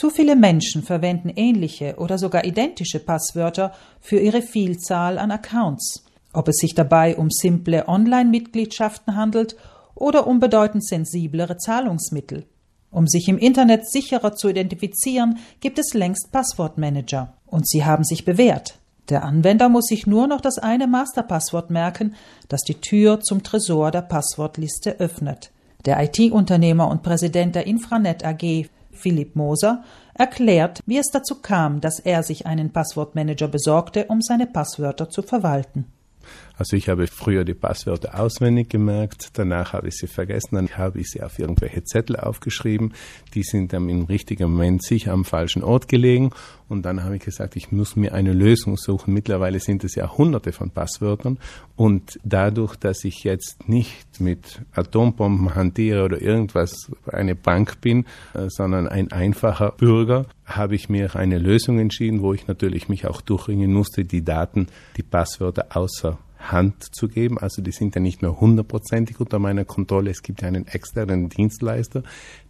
Zu viele Menschen verwenden ähnliche oder sogar identische Passwörter für ihre Vielzahl an Accounts. Ob es sich dabei um simple Online-Mitgliedschaften handelt oder um bedeutend sensiblere Zahlungsmittel. Um sich im Internet sicherer zu identifizieren, gibt es längst Passwortmanager. Und sie haben sich bewährt. Der Anwender muss sich nur noch das eine Masterpasswort merken, das die Tür zum Tresor der Passwortliste öffnet. Der IT-Unternehmer und Präsident der Infranet AG, Philipp Moser, erklärt, wie es dazu kam, dass er sich einen Passwortmanager besorgte, um seine Passwörter zu verwalten. Also ich habe früher die Passwörter auswendig gemerkt, danach habe ich sie vergessen, dann habe ich sie auf irgendwelche Zettel aufgeschrieben. Die sind dann im richtigen Moment sicher am falschen Ort gelegen. Und dann habe ich gesagt, ich muss mir eine Lösung suchen. Mittlerweile sind es ja hunderte von Passwörtern. Und dadurch, dass ich jetzt nicht mit Atombomben hantiere oder irgendwas eine Bank bin, äh, sondern ein einfacher Bürger, habe ich mir eine Lösung entschieden, wo ich natürlich mich auch durchringen musste, die Daten, die Passwörter außer Hand zu geben. Also die sind ja nicht mehr hundertprozentig unter meiner Kontrolle. Es gibt ja einen externen Dienstleister,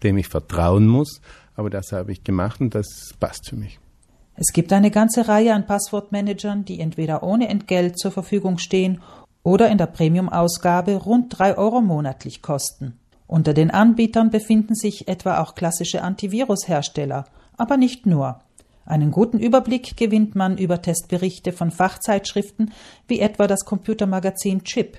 dem ich vertrauen muss. Aber das habe ich gemacht und das passt für mich. Es gibt eine ganze Reihe an Passwortmanagern, die entweder ohne Entgelt zur Verfügung stehen oder in der Premium-Ausgabe rund drei Euro monatlich kosten. Unter den Anbietern befinden sich etwa auch klassische Antivirushersteller, aber nicht nur. Einen guten Überblick gewinnt man über Testberichte von Fachzeitschriften wie etwa das Computermagazin Chip.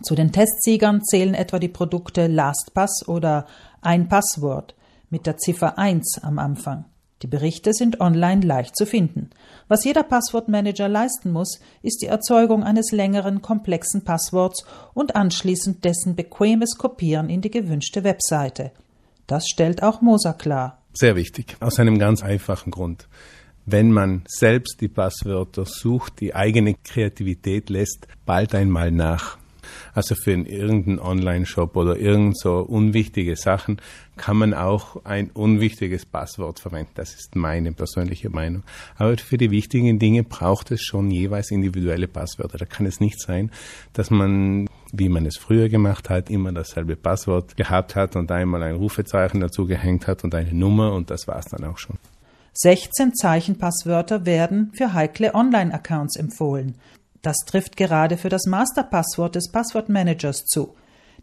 Zu den Testsiegern zählen etwa die Produkte LastPass oder Ein Passwort mit der Ziffer 1 am Anfang. Die Berichte sind online leicht zu finden. Was jeder Passwortmanager leisten muss, ist die Erzeugung eines längeren, komplexen Passworts und anschließend dessen bequemes Kopieren in die gewünschte Webseite. Das stellt auch Moser klar. Sehr wichtig, aus einem ganz einfachen Grund. Wenn man selbst die Passwörter sucht, die eigene Kreativität lässt bald einmal nach. Also für irgendeinen Online-Shop oder irgend so unwichtige Sachen kann man auch ein unwichtiges Passwort verwenden. Das ist meine persönliche Meinung. Aber für die wichtigen Dinge braucht es schon jeweils individuelle Passwörter. Da kann es nicht sein, dass man wie man es früher gemacht hat, immer dasselbe Passwort gehabt hat und einmal ein Rufezeichen dazu gehängt hat und eine Nummer und das war es dann auch schon. 16 Zeichenpasswörter werden für heikle Online-Accounts empfohlen. Das trifft gerade für das Masterpasswort des Passwortmanagers zu.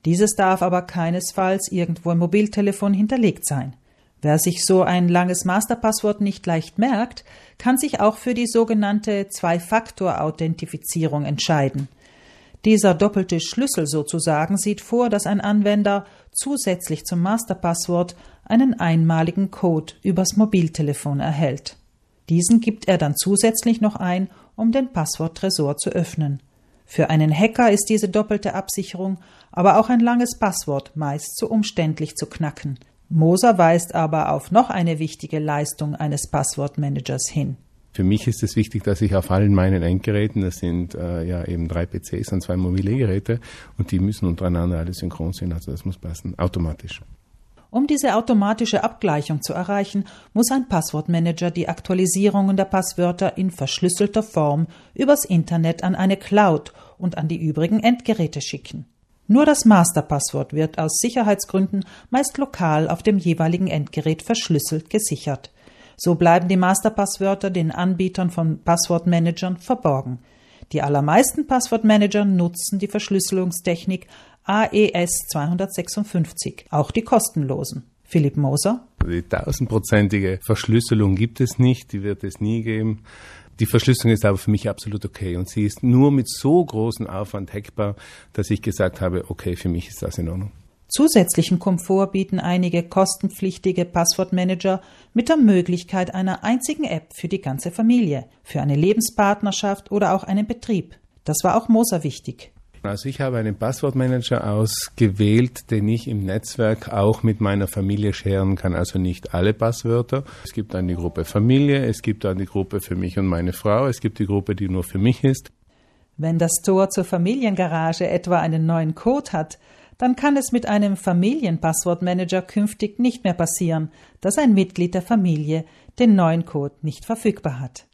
Dieses darf aber keinesfalls irgendwo im Mobiltelefon hinterlegt sein. Wer sich so ein langes Masterpasswort nicht leicht merkt, kann sich auch für die sogenannte Zwei-Faktor-Authentifizierung entscheiden. Dieser doppelte Schlüssel sozusagen sieht vor, dass ein Anwender zusätzlich zum Masterpasswort einen einmaligen Code übers Mobiltelefon erhält. Diesen gibt er dann zusätzlich noch ein, um den Passworttresor zu öffnen. Für einen Hacker ist diese doppelte Absicherung, aber auch ein langes Passwort meist zu umständlich zu knacken. Moser weist aber auf noch eine wichtige Leistung eines Passwortmanagers hin. Für mich ist es wichtig, dass ich auf allen meinen Endgeräten, das sind äh, ja eben drei PCs und zwei mobile Geräte, und die müssen untereinander alle synchron sein, also das muss passen, automatisch. Um diese automatische Abgleichung zu erreichen, muss ein Passwortmanager die Aktualisierungen der Passwörter in verschlüsselter Form übers Internet an eine Cloud und an die übrigen Endgeräte schicken. Nur das Masterpasswort wird aus Sicherheitsgründen meist lokal auf dem jeweiligen Endgerät verschlüsselt gesichert. So bleiben die Masterpasswörter den Anbietern von Passwortmanagern verborgen. Die allermeisten Passwortmanager nutzen die Verschlüsselungstechnik AES 256, auch die kostenlosen. Philipp Moser. Die tausendprozentige Verschlüsselung gibt es nicht, die wird es nie geben. Die Verschlüsselung ist aber für mich absolut okay und sie ist nur mit so großem Aufwand hackbar, dass ich gesagt habe, okay, für mich ist das in Ordnung. Zusätzlichen Komfort bieten einige kostenpflichtige Passwortmanager mit der Möglichkeit einer einzigen App für die ganze Familie, für eine Lebenspartnerschaft oder auch einen Betrieb. Das war auch Moser wichtig. Also ich habe einen Passwortmanager ausgewählt, den ich im Netzwerk auch mit meiner Familie scheren kann. Also nicht alle Passwörter. Es gibt die Gruppe Familie, es gibt die Gruppe für mich und meine Frau, es gibt die Gruppe, die nur für mich ist. Wenn das Tor zur Familiengarage etwa einen neuen Code hat, dann kann es mit einem Familienpasswortmanager künftig nicht mehr passieren, dass ein Mitglied der Familie den neuen Code nicht verfügbar hat.